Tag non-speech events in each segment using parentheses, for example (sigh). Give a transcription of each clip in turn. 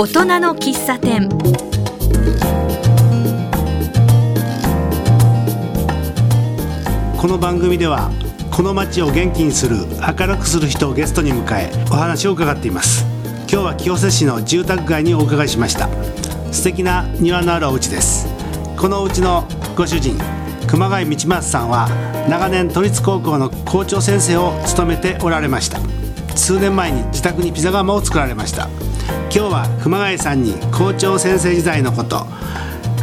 大人の喫茶店。この番組ではこの街を元気にする明るくする人をゲストに迎えお話を伺っています。今日は清瀬市の住宅街にお伺いしました。素敵な庭のあるお家です。このお家のご主人熊谷道松さんは長年都立高校の校長先生を務めておられました。数年前に自宅にピザ窯を作られました。今日は熊谷さんに校長先生時代のこと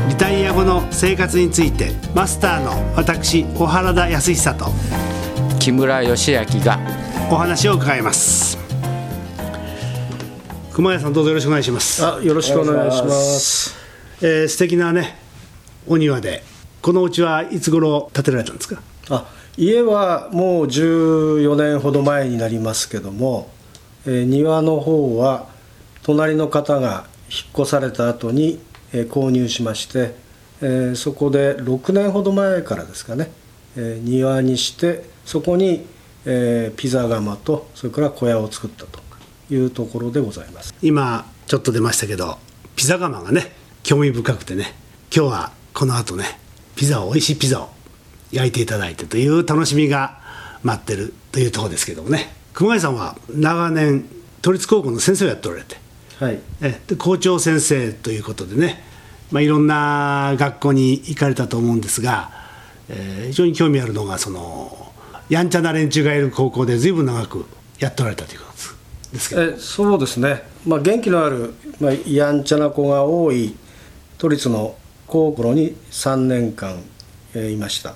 リタイア後の生活についてマスターの私小原田康久と木村義明がお話を伺います。熊谷さんどうぞよろしくお願いします。あよろしくお願いします。えー素敵なねお庭でこのお家はいつ頃建てられたんですか？あ家はもう14年ほど前になりますけども、えー庭の方は隣の方が引っ越された後に、え購入しまして、えーそこで6年ほど前からですかね、えー庭にしてそこに、えーピザ窯とそれから小屋を作ったというところでございます。今ちょっと出ましたけどピザ窯がね興味深くてね今日はこの後ねピザを美味しいピザを焼いていただいてという楽しみが待ってるというとこですけどもね。熊谷さんは長年都立高校の先生をやっておられてはい。えで校長先生ということでね、まあ、いろんな学校に行かれたと思うんですが、えー非常に興味あるのがそのやんちゃな連中がいる高校で随分長くやっておられたということです。ですけど。えそうですね、まあ、元気のある、まあ、やんちゃな子が多い都立の高校に3年間、えーいました。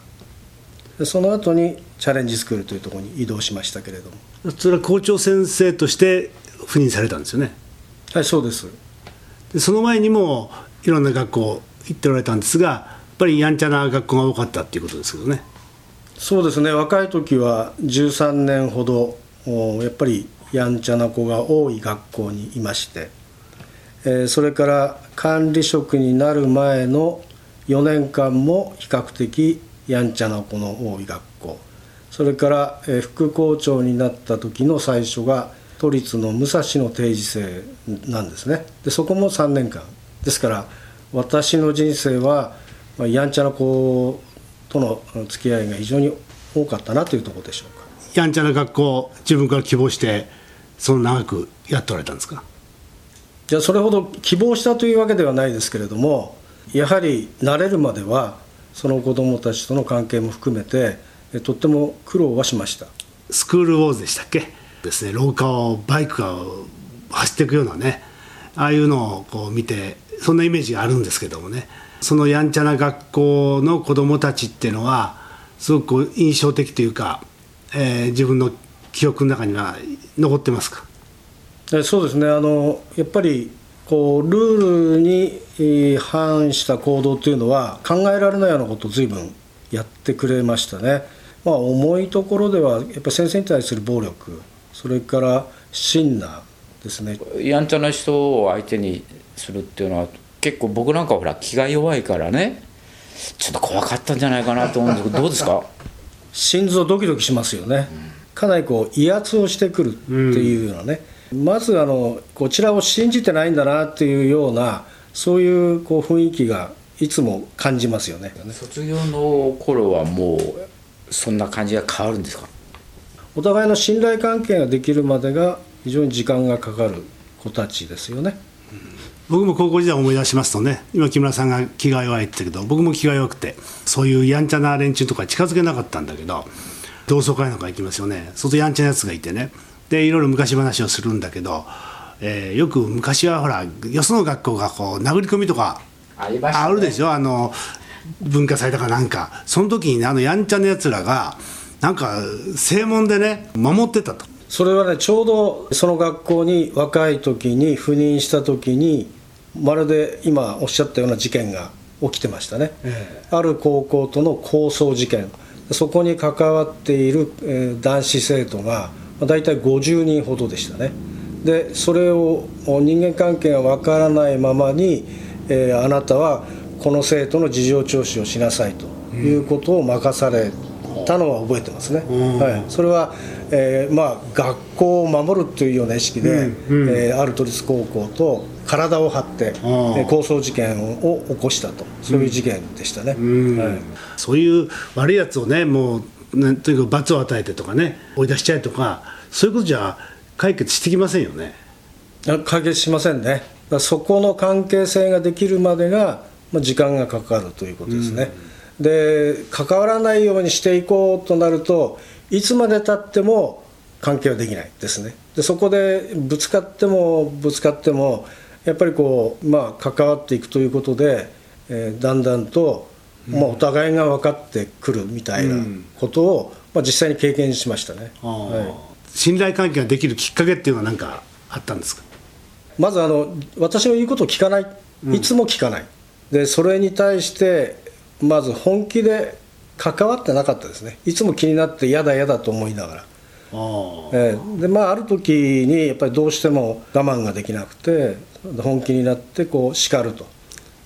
でその後にチャレンジスクールというところに移動しましたけれども。それは校長先生として赴任されたんですよねはいそうです。でその前にもいろんな学校行っておられたんですがやっぱりやんちゃな学校が多かったっていうことですけどね。そうですね。若い時は13年ほどやっぱりやんちゃな子が多い学校にいまして、えーそれから管理職になる前の4年間も比較的やんちゃな子の多い学校。それから、え副校長になった時の最初が都立の武蔵野定時制なんですね。でそこも3年間。ですから私の人生は、まあ、やんちゃな子との付き合いが非常に多かったなというところでしょうか。やんちゃな学校自分から希望してその長くやっておられたんですか？じゃあそれほど希望したというわけではないですけれどもやはり慣れるまではその子どもたちとの関係も含めてえとっても苦労はしました。スクールウォーズでしたっけ？ですね廊下をバイクが走っていくようなねああいうのをこう見てそんなイメージがあるんですけどもね。そのやんちゃな学校の子どもたちっていうのはすごく印象的というか、えー自分の記憶の中には残ってますか？そうですね。あのやっぱりこうルールに反した行動というのは考えられないようなことを随分やってくれましたね、まあ、重いところではやっぱ先生に対する暴力それからシンナーですね。やんちゃな人を相手にするっていうのは結構僕なんかほら気が弱いからね。ちょっと怖かったんじゃないかなと思うんですけどどうですか？心臓ドキドキしますよね、かなりこう威圧をしてくるっていうようなね、まずあのこちらを信じてないんだなっていうようなそういうこう雰囲気がいつも感じますよね。卒業の頃はもうそんな感じが変わるんですか？お互いの信頼関係ができるまでが非常に時間がかかる子たちですよね。僕も高校時代を思い出しますとね今木村さんが気が弱いって言ったけど僕も気が弱くてそういうやんちゃな連中とか近づけなかったんだけど同窓会なんか行きますよね。外やんちゃなやつがいてね。でいろいろ昔話をするんだけど、えーよく昔はほらよその学校がこう殴り込みとかあるでしょ？あの文化祭とかなんか。その時にねあのやんちゃなやつらがなんか正門でね守ってたと。それはねちょうどその学校に若い時に赴任した時にまるで今おっしゃったような事件が起きてましたね、ある高校との抗争事件。そこに関わっている、えー男子生徒がまあ大体50人ほどでしたね。でそれを人間関係がわからないままに、えーあなたはこの生徒の事情聴取をしなさいということを任されたのは覚えてますね、はい、それは、えーまあ、学校を守るというような意識で、うんうん。えーある都立高校と体を張って、えー抗争事件を起こしたと。そういう事件でしたね。うん。はい。そういう悪いやつをねもうねとにかく罰を与えてとかね追い出しちゃえとかそういうことじゃ解決してきませんよね。あ解決しませんね、そこの関係性ができるまでが、まあ、時間がかかるということですね、で関わらないようにしていこうとなると、いつまでたっても関係はできないですね、でそこでぶつかってもぶつかっても、やっぱりこう、まあ、関わっていくということで、えーだんだんと、まあ、お互いが分かってくるみたいなことを、まあ、実際に経験しましたね。はい。信頼関係ができるきっかけっていうのは何かあったんですか？まずあの私の言うことを聞かない、いつも聞かない、でそれに対して、まず本気で関わってなかったですね、いつも気になって、嫌だ、嫌だと思いながら、ああええ。でまあ、ある時にやっぱりどうしても我慢ができなくて、本気になってこう叱ると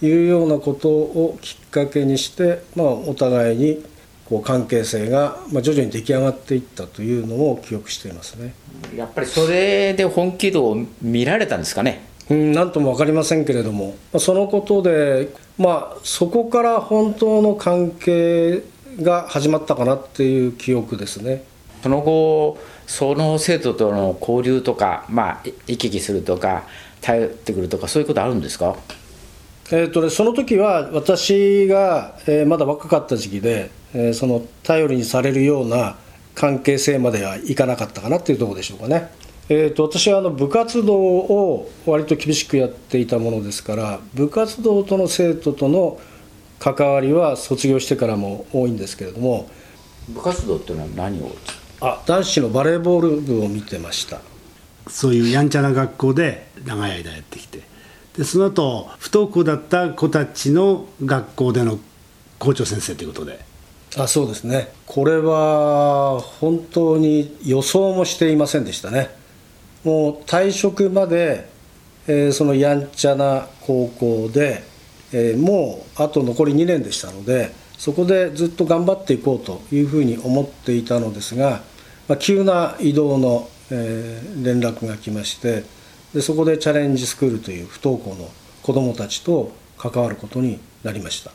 いうようなことをきっかけにして、まあ、お互いにこう関係性が、まあ、徐々に出来上がっていったというのを記憶していますね。やっぱりそれで本気度を見られたんですかねうん、なんとも分かりませんけれども、まあそのことで、まあ、そこから本当の関係が始まったかなっていう記憶ですね。その後その生徒との交流とかまあい行き来するとか頼ってくるとかそういうことあるんですか？えーとね、その時は私が、えーまだ若かった時期で、えーその頼りにされるような関係性まではいかなかったかなっていうところでしょうかね。えー、と私はあの部活動を割と厳しくやっていたものですから部活動との生徒との関わりは卒業してからも多いんですけれども部活動っていうのは何を？あ男子のバレーボール部を見てました。そういうやんちゃな学校で長い間やってきて。でその後不登校だった子たちの学校での校長先生ということで。あそうですね。これは本当に予想もしていませんでしたねもう退職まで、えーそのやんちゃな高校で、えーもうあと残り2年でしたのでそこでずっと頑張っていこうというふうに思っていたのですが、まあ、急な移動の、えー連絡が来ましてでそこでチャレンジスクールという不登校の子どもたちと関わることになりました。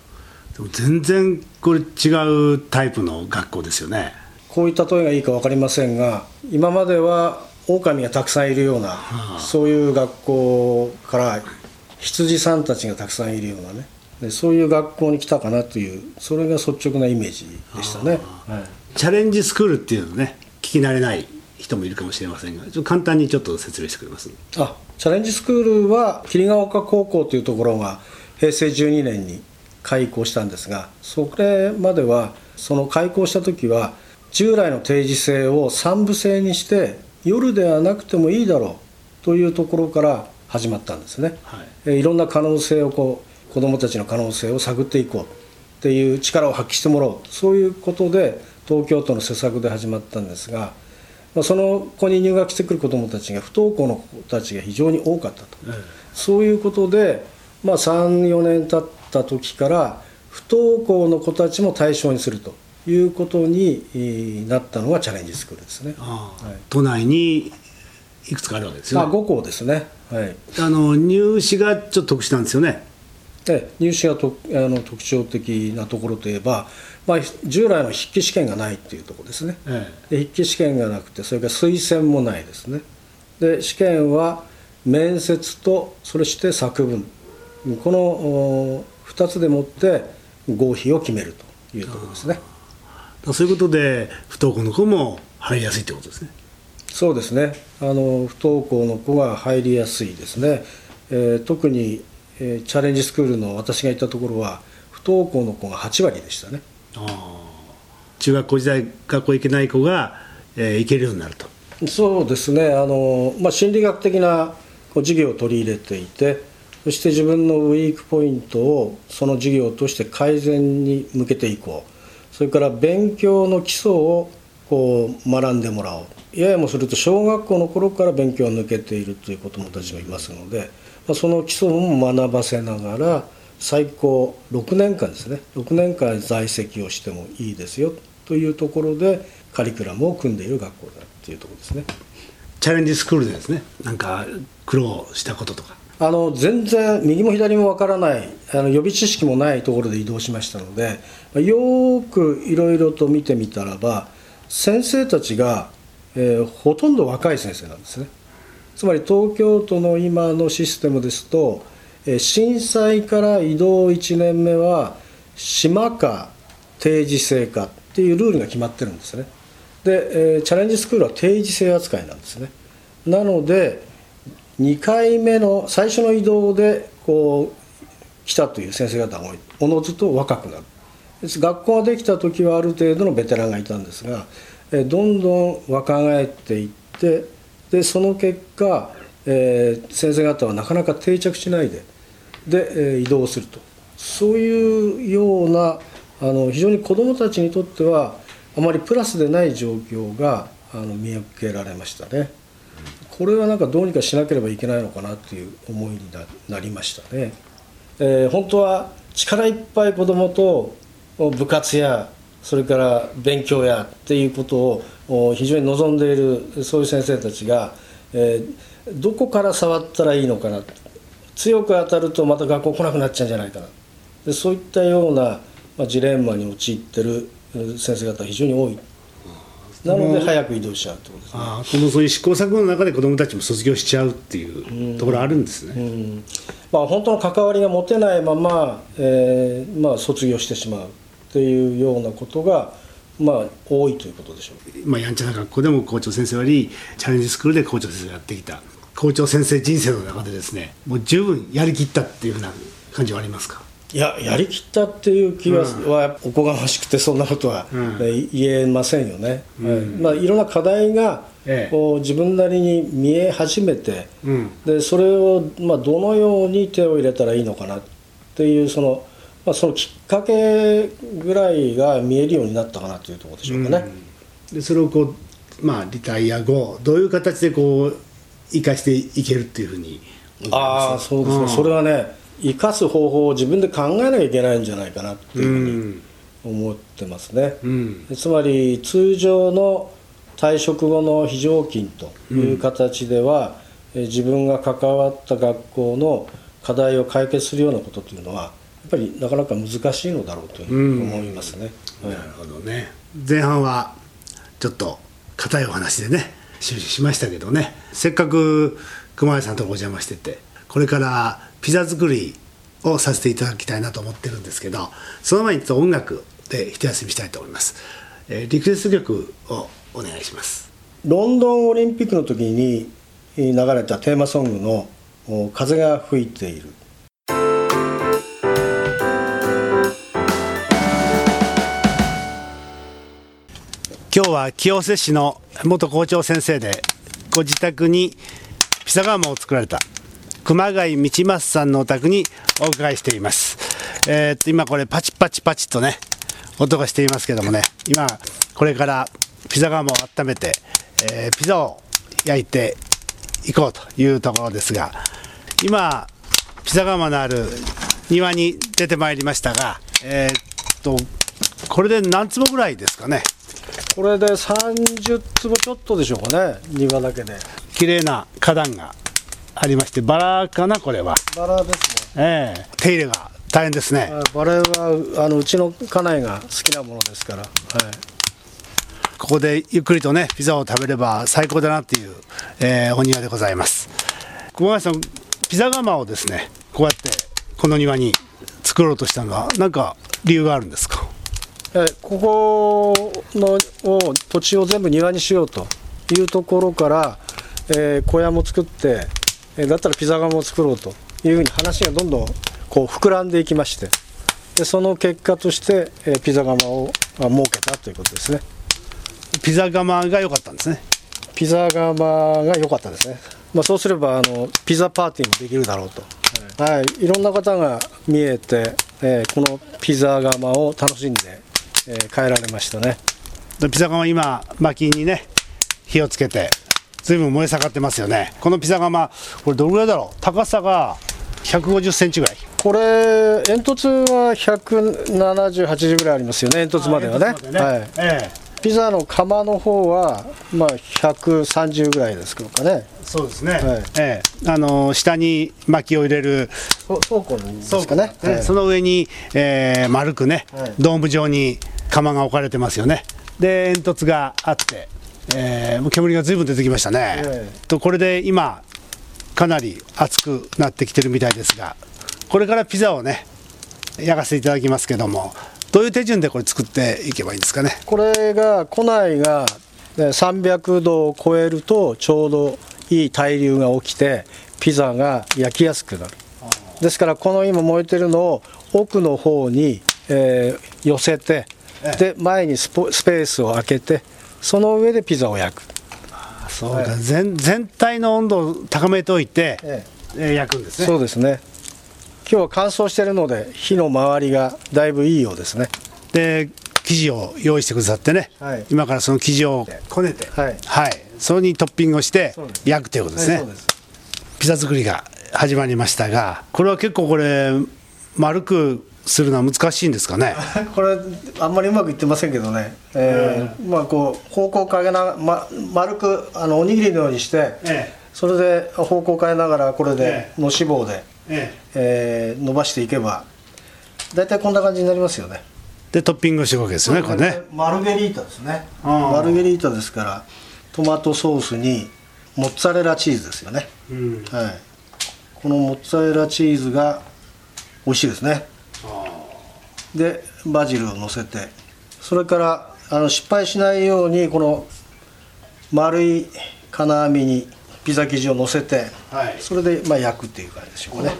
でも全然これ違うタイプの学校ですよね。こういう例えがいいか分かりませんが今までは狼がたくさんいるような、そういう学校から羊さんたちがたくさんいるようなね。でそういう学校に来たかなというそれが率直なイメージでしたね、はい。チャレンジスクールっていうのね聞き慣れない人もいるかもしれませんがちょっと簡単にちょっと説明してくれます？あチャレンジスクールは桐ヶ丘高校というところが平成12年に開校したんですがそれまではその開校した時は従来の定時制を3部制にして夜ではなくてもいいだろうというところから始まったんですね、はい。えいろんな可能性をこう子どもたちの可能性を探っていこうっていう力を発揮してもらおうそういうことで東京都の施策で始まったんですが、まあ、その子に入学してくる子どもたちが不登校の子たちが非常に多かったと、そういうことで、まあ、34年経った時から不登校の子たちも対象にするということにえーなったのがチャレンジスクールですね。はい。都内にいくつかあるわけですまあ、よね5校ですね、はい、あの入試がちょっと特殊なんですよね。で入試がとあの特徴的なところといえば、まあ、従来の筆記試験がないっていうところですね、えで筆記試験がなくてそれから推薦もないですね。で試験は面接とそれして作文。この2つでもって合否を決めるというところですね。えそういうことで不登校の子も入りやすいってことですね。そうですね。あの不登校の子が入りやすいですね、えー特に、えーチャレンジスクールの私が行ったところは不登校の子が8割でしたね。ああ中学校時代学校行けない子が、えー行けるようになると。そうですね。あの、まあ、心理学的なこう授業を取り入れていてそして自分のウィークポイントをその授業として改善に向けていこうそれから勉強の基礎をこう学んでもらおう。ややもすると小学校の頃から勉強を抜けているという子どもたちもいますので、ま、その基礎も学ばせながら最高6年間ですね。6年間在籍をしてもいいですよというところでカリキュラムを組んでいる学校だというところですね。チャレンジスクールでですねなんか苦労したこととか。あの全然右も左もわからないあの予備知識もないところで移動しましたのでよくいろいろと見てみたらば先生たちが、えーほとんど若い先生なんですね。つまり東京都の今のシステムですと、えー震災から移動1年目は島か定時制かっていうルールが決まってるんですね。で、えーチャレンジスクールは定時制扱いなんですね。なので2回目の最初の移動でこう来たという先生方がおのずと若くなる。学校ができた時はある程度のベテランがいたんですがどんどん若返っていってでその結果、えー先生方はなかなか定着しないでで、えー移動すると。そういうようなあの非常に子どもたちにとってはあまりプラスでない状況があの見受けられましたね。これはなんかどうにかしなければいけないのかなという思いにななりましたね。えー本当は力いっぱい子どもと部活やそれから勉強やっていうことを非常に望んでいるそういう先生たちが、えーどこから触ったらいいのかな強く当たるとまた学校来なくなっちゃうんじゃないかなでそういったような、ジレンマに陥ってる先生方が非常に多いなので早く移動しちゃうってことですね。あーこのそういう試行錯誤の中で子どもたちも卒業しちゃうっていうところあるんですね、うん。まあ、本当の関わりが持てないまま、えーまあ、卒業してしまうというようなことが、まあ、多いということでしょう。まあ、やんちゃな学校でも校長先生よりチャレンジスクールで校長先生がやってきた。校長先生人生の中でですねもう十分やりきったっていうふうな感じはありますか？いややりきったっていう気は,、はおこがましくてそんなことは、言えませんよね、はい。まあ、いろんな課題が、ええ。こう自分なりに見え始めて、うん。でそれを、まあ、どのように手を入れたらいいのかなっていうその,、まあ、そのきっかけぐらいが見えるようになったかなというところでしょうかね。でそれをこうまあリタイア後どういう形でこう生かしていけるっていうふうにああますそうですね、ん。それはね生かす方法を自分で考えなきゃいけないんじゃないかなっていうふうに思ってますね、うん。つまり通常の退職後の非常勤という形では、え自分が関わった学校の課題を解決するようなことというのはやっぱりなかなか難しいのだろうというふうに思いますね、はい。なるほどね。前半はちょっと硬いお話でね終始しましたけどね。せっかく熊谷さんとお邪魔しててこれからピザ作りをさせていただきたいなと思ってるんですけどその前にちょっと音楽で一休みしたいと思います、えーリクエスト曲をお願いします。ロンドンオリンピックの時に流れたテーマソングのお「風が吹いている」今日は清瀬市の元校長先生でご自宅にピザ窯を作られた熊谷道正さんのお宅にお伺いしています、えーっと今これパチパチパチとね音がしていますけどもね。今これからピザ窯を温めて、えーピザを焼いていこうというところですが今ピザ窯のある庭に出てまいりましたがえーっとこれで何坪ぐらいですかね？これで30坪ちょっとでしょうかね庭だけで。綺麗な花壇がありましてバラかなこれは、バラですね。ええ。手入れが大変ですね。あバラはあのうちの家内が好きなものですから、はい、ここでゆっくりとねピザを食べれば最高だなっていう、えーお庭でございます。小林さんピザ窯をですねこうやってこの庭に作ろうとしたのは何か理由があるんですか？えここのを土地を全部庭にしようというところから、えー小屋も作って、えーだったらピザ窯も作ろうというふうに話がどんどんこう膨らんでいきましてでその結果として、えーピザ窯をあ設けたということですね。ピザ窯が良かったんですね。ピザ窯が良かったですね、まあ、そうすればあのピザパーティーもできるだろうと、はい、いろんな方が見えて、えーこのピザ窯を楽しんで、えー帰られましたね。でピザ窯今薪にね火をつけて随分燃え盛ってますよね。このピザ窯これどれぐらいだろう？高さが150センチぐらい。これ煙突は17080ぐらいありますよね煙突まではね。はい。ええ。ピザの窯の方はまあ130ぐらいですけどかね。そうですね、はい。ええ。あの下に薪を入れるそ倉庫にですかね。ねその上に、えー丸くね、はい。ドーム状に窯が置かれてますよね。で煙突があって、えーもう煙がずいぶん出てきましたね、えとこれで今かなり熱くなってきてるみたいですがこれからピザをね焼かせていただきますけどもどういう手順でこれ作っていけばいいんですかね？これが庫内がえー300度を超えるとちょうどいい対流が起きてピザが焼きやすくなる。ですからこの今燃えてるのを奥の方に、えー寄せてええ。で前にスポスペースを空けてその上でピザを焼く、そうか、全全体の温度を高めておいて、ええ。ー焼くんですね。そうですね。今日は乾燥してるので火の回りがだいぶいいようですね。で生地を用意してくださってね、はい。今からその生地をこねて、はい。それにトッピングをして焼くということですね、はいそうです。ピザ作りが始まりましたがこれは結構これ丸くするのは難しいんですかね？(laughs) これあんまりうまくいってませんけどね、えーまあこう方向変えなま丸くあのおにぎりのようにして、えそれで方向変えながらこれでえのし棒で、ええ。ー伸ばしていけば大体こんな感じになりますよね。でトッピングをしていくわけですよねこれね。マルゲリータですね。マルゲリータですからトマトソースにモッツァレラチーズですよね、うん。はい、このモッツァレラチーズが美味しいですねでバジルをのせてそれからあの失敗しないようにこの丸い金網にピザ生地をのせて、はい。それでまあ焼くっていう感じでしょうかね。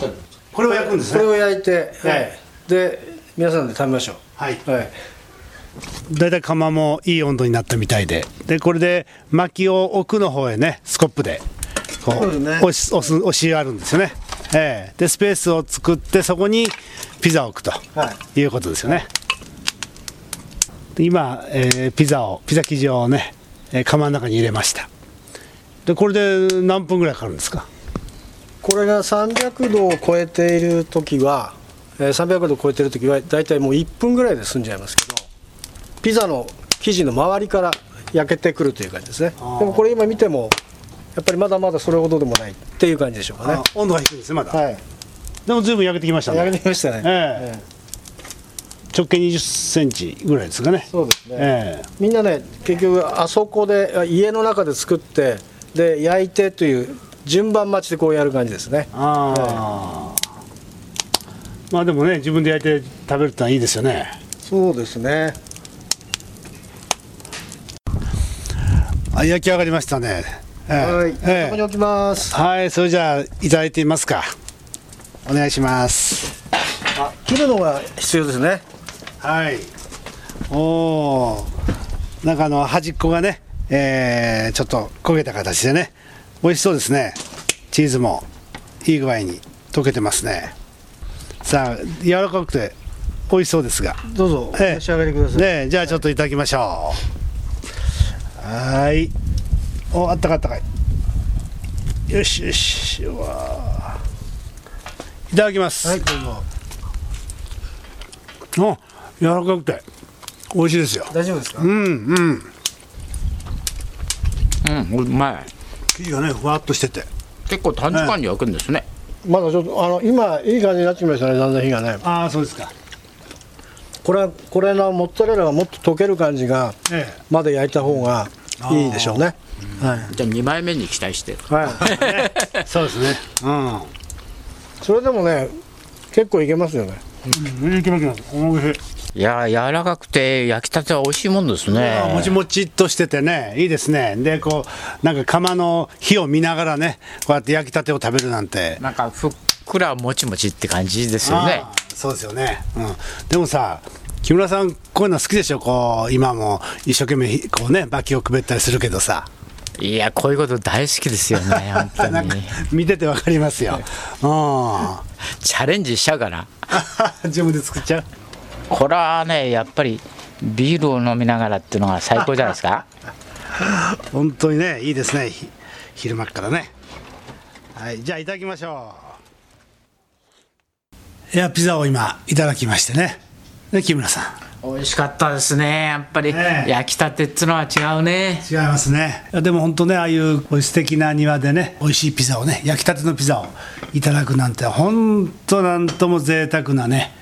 これを焼くんですこれねを焼いて、はい。はいで皆さんで食べましょう。はい。はい。だいたい釜もいい温度になったみたいで。でこれで薪を奥の方へねスコップでこそうですね。押し押す押しあるんですよね、ええ。でスペースを作ってそこにピザを置くと、、はい。うことですよね。で今、えーピザをピザ生地をね、えー釜の中に入れました。でこれで何分ぐらいかかるんですか？これが300度を超えている時は、えー300度を超えている時は大体もう1分ぐらいで済んじゃいますけどピザの生地の周りから焼けてくるという感じですね。でもこれ今見てもやっぱりまだまだそれほどでもないっていう感じでしょうかね。あ温度が低いんですねまだ、はい。でも随分焼けてきましたね。焼けてきましたね、ええ。直径2 0センチぐらいですかね。そうですね、えみんなね結局あそこであ家の中で作ってで焼いてという順番待ちでこうやる感じですね。えあ。あ、まあでもね自分で焼いて食べるってのはいいですよね。そうですね。あ焼き上がりましたね。ええはい、ええここに置きます。はい。それじゃあいただいてみますか。お願いします。あ切るのが必要ですね。はい。おおなんかあの端っこがねえーちょっと焦げた形でね美味しそうですね。チーズもいい具合に溶けてますね。さあ柔らかくて美味しそうですが。どうぞおえ。え召し上がりください、ねじゃあちょっといただきましょう。はーいおあったかいあったかい。よしよしうわいただきます、はいどうぞ。あ柔らかくて美味しいですよ。大丈夫ですか、うんうん。うんうまい。生地がねふわっとしてて。結構短時間に焼くんですね、まだちょっとあの今いい感じになってきましたねだんだん火がね。ああそうですか。これはこれのモッツァレラがもっと溶ける感じがえまで焼いた方がいいでしょうね。はい、じゃあ2枚目に期待して。はい、え (laughs) そうですね。うん。それでもね結構いけますよね。うん。いきますいきまい。しいいやー柔らかくて焼きたては美味しいもんですね。あもちもちっとしててねいいですね。でこうなんか釜の火を見ながらねこうやって焼きたてを食べるなんて。なんかふっくらもちもちって感じですよね。そうですよね、うん、でもさ木村さんこういうの好きでしょ？こう今も一生懸命こうね薪をくべったりするけどさ。いやこういうこと大好きですよね (laughs) 本当に。見ててわかりますよ、うん、チャレンジしちゃうかな。(laughs) 自分で作っちゃう？これはねやっぱりビールを飲みながらっていうのが最高じゃないですか？(laughs) 本当にねいいですね。ひ昼間っからね。はいじゃあいただきましょう。いやピザを今いただきましてねで木村さん。美味しかったですねやっぱり、ええ焼きたてっつのは違うね。違いますね。でも本当ねああいう素敵な庭でね美味しいピザをね焼きたてのピザをいただくなんて本当なんとも贅沢なね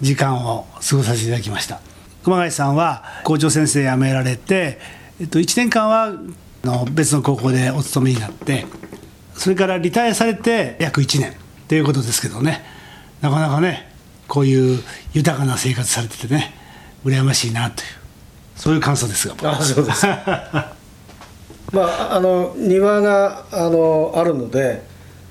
時間を過ごさせていただきました。熊谷さんは校長先生辞められて、えっと、1年間はあの別の高校でお勤めになってそれからリタイアされて約1年ということですけどねなかなかねこういう豊かな生活されててね羨ましいなというそういう感想ですがあそうです。(laughs) まああの庭があのあるので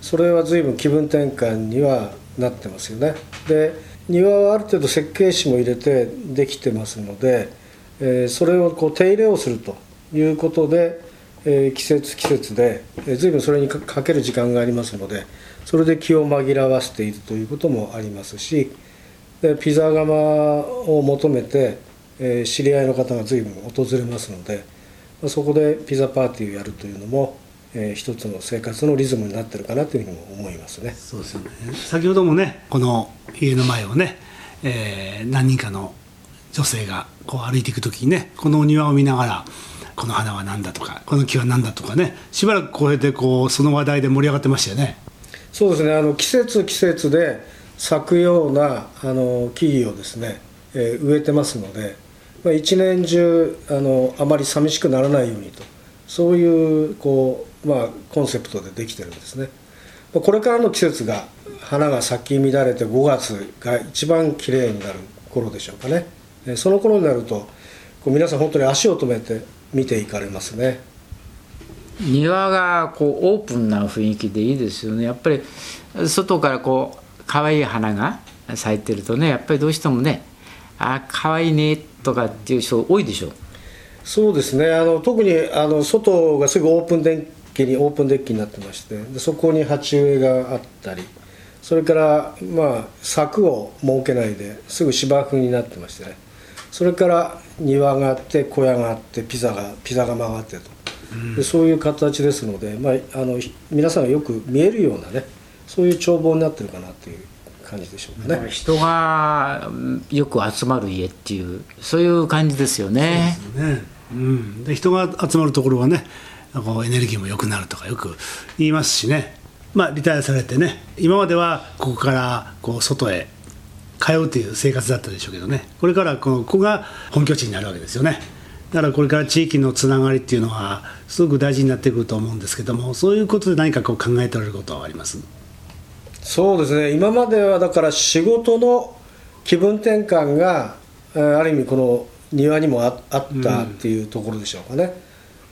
それは随分気分転換にはなってますよね。で庭はある程度設計士も入れてできてますので、えーそれをこう手入れをするということで、えー季節季節で、えー随分それにかかける時間がありますのでそれで気を紛らわせているということもありますしでピザ窯を求めて、えー知り合いの方が随分訪れますのでまあそこでピザパーティーをやるというのも、えー一つの生活のリズムになってるかなというふうにも思いますね。そうですよね。先ほどもねこの家の前をね、えー何人かの女性がこう歩いていく時にねこのお庭を見ながらこの花は何だとかこの木は何だとかねしばらくこうやってこうその話題で盛り上がってましたよね。そうですね。あの季節季節で咲くようなあの木々をですね、えー植えてますので、まあ、一年中あのあまり寂しくならないようにとそういうこう、まあ、コンセプトでできてるんですね。まあこれからの季節が花が咲き乱れて5月が一番綺麗になる頃でしょうかね。えその頃になるとこう皆さん本当に足を止めて見ていかれますね。庭がこうオープンな雰囲気でいいですよね。やっぱり外からこう可愛い花が咲いてるとねやっぱりどうしてもねあ可愛いねとかっていう人多いでしょ？そうですね。あの特にあの外がすぐオープンデッキにオープンデッキになってましてでそこに鉢植えがあったりそれからまあ柵を設けないですぐ芝生になってましてね。それから庭があって小屋があってピザがピザ窯があってと、でそういう形ですので、まあ、あの皆さんがよく見えるようなねそういう眺望になってるかなという感じでしょうかね。人がうんよく集まる家っていうそういう感じですよね。ね。うん、で人が集まるところはねこうエネルギーも良くなるとかよく言いますしね、まあ、リタイアされてね。今まではここからこう外へ通うという生活だったでしょうけどね。これからこのここが本拠地になるわけですよね。だからこれから地域のつながりっていうのはすごく大事になってくると思うんですけどもそういうことで何かこう考えておられることはあります？そうですね。今まではだから仕事の気分転換がえーある意味この庭にもああったっていうところでしょうかね、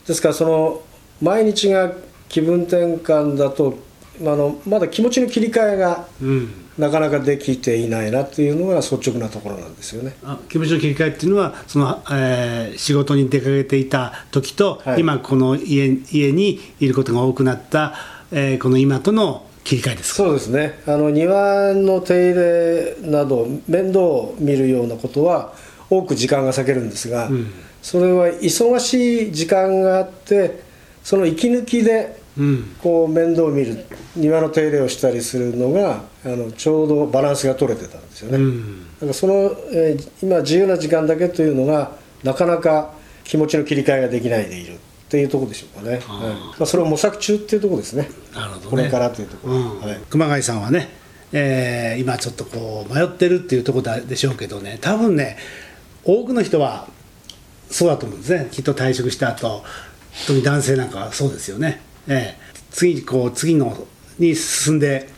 ですからその毎日が気分転換だとまああのまだ気持ちの切り替えがうん。なかなかできていないなっていうのが率直なところなんですよね。あ気持ちの切り替えっていうのはその、えー仕事に出かけていた時と、はい。今この家家にいることが多くなった、えーこの今との切り替えですか？そうですね。あの庭の手入れなど面倒を見るようなことは多く時間が割けるんですが、うん。それは忙しい時間があってその息抜きでうん。こう面倒を見る庭の手入れをしたりするのがあのちょうどバランスが取れてたんですよね、うん。だからその、えー今自由な時間だけというのがなかなか気持ちの切り替えができないでいるっていうところでしょうかね、はい。まあ、それを模索中っていうところですね。なるほどね。これからというところ、うん。はい。熊谷さんはね、えー今ちょっとこう迷ってるっていうところでしょうけどね多分ね多くの人はそうだと思うんですね。きっと退職した後特に男性なんかはそうですよね、ええ。次こう次のに進んで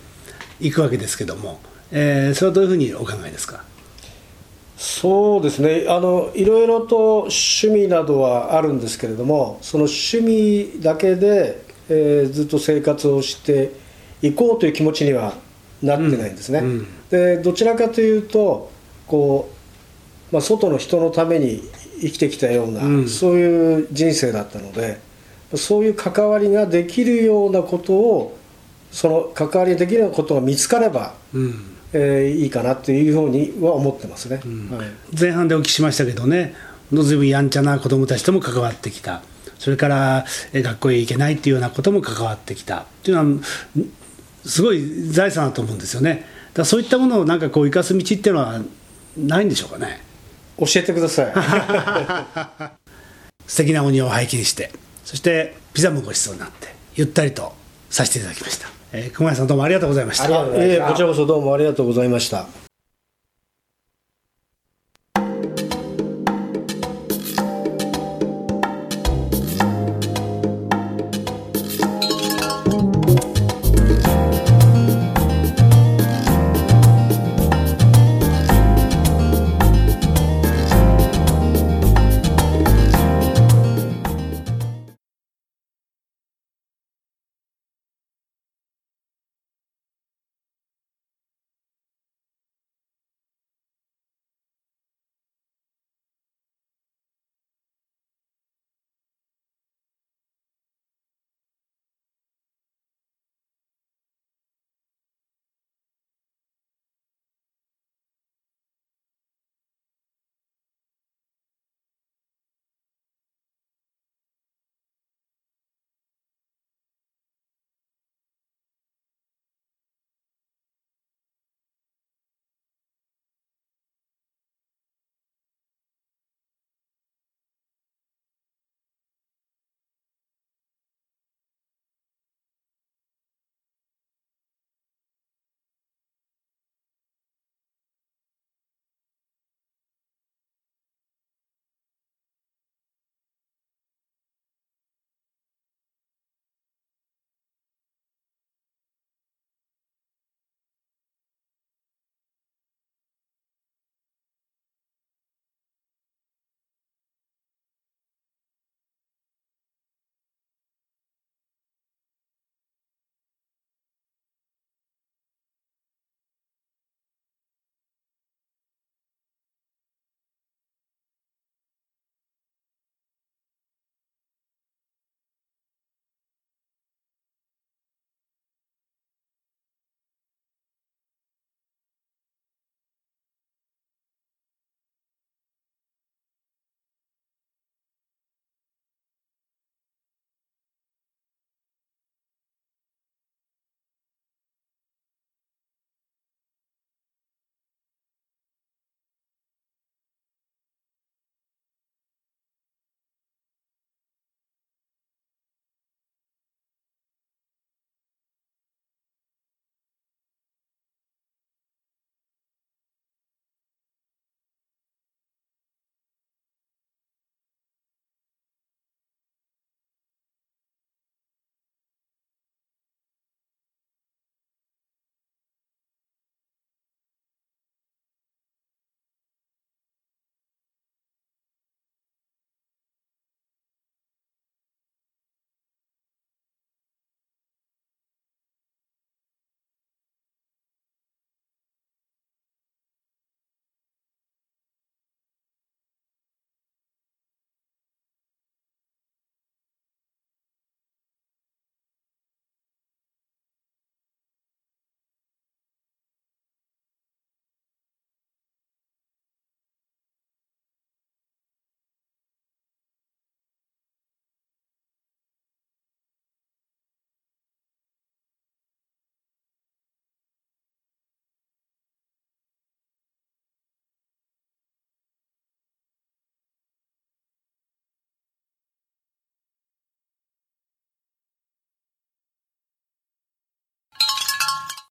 いくわけですけども、えーそれはどういうふうにお考えですか？そうですね。あのいろいろと趣味などはあるんですけれどもその趣味だけで、えーずっと生活をしていこうという気持ちにはなってないんですね、うんうん。でどちらかというとこう、まあ、外の人のために生きてきたような、うん。そういう人生だったのでそういう関わりができるようなことをその関わりができるようなことが見つかれば、うんえーいいかなっていうふうには思ってますね。ん。はい。前半でお聞きしましたけどねずいぶんやんちゃな子どもたちとも関わってきた。それからえ学校へ行けないっていうようなことも関わってきた。っていうのはんすごい財産だと思うんですよね。だそういったものをなんかこう生かす道っていうのはないんでしょうかね。教えてください。(laughs) 素敵なお庭を拝見してそしてピザもごちそうになってゆったりとさせていただきました、えー、熊谷さんどうもありがとうございました。ええこちらこそどうもありがとうございました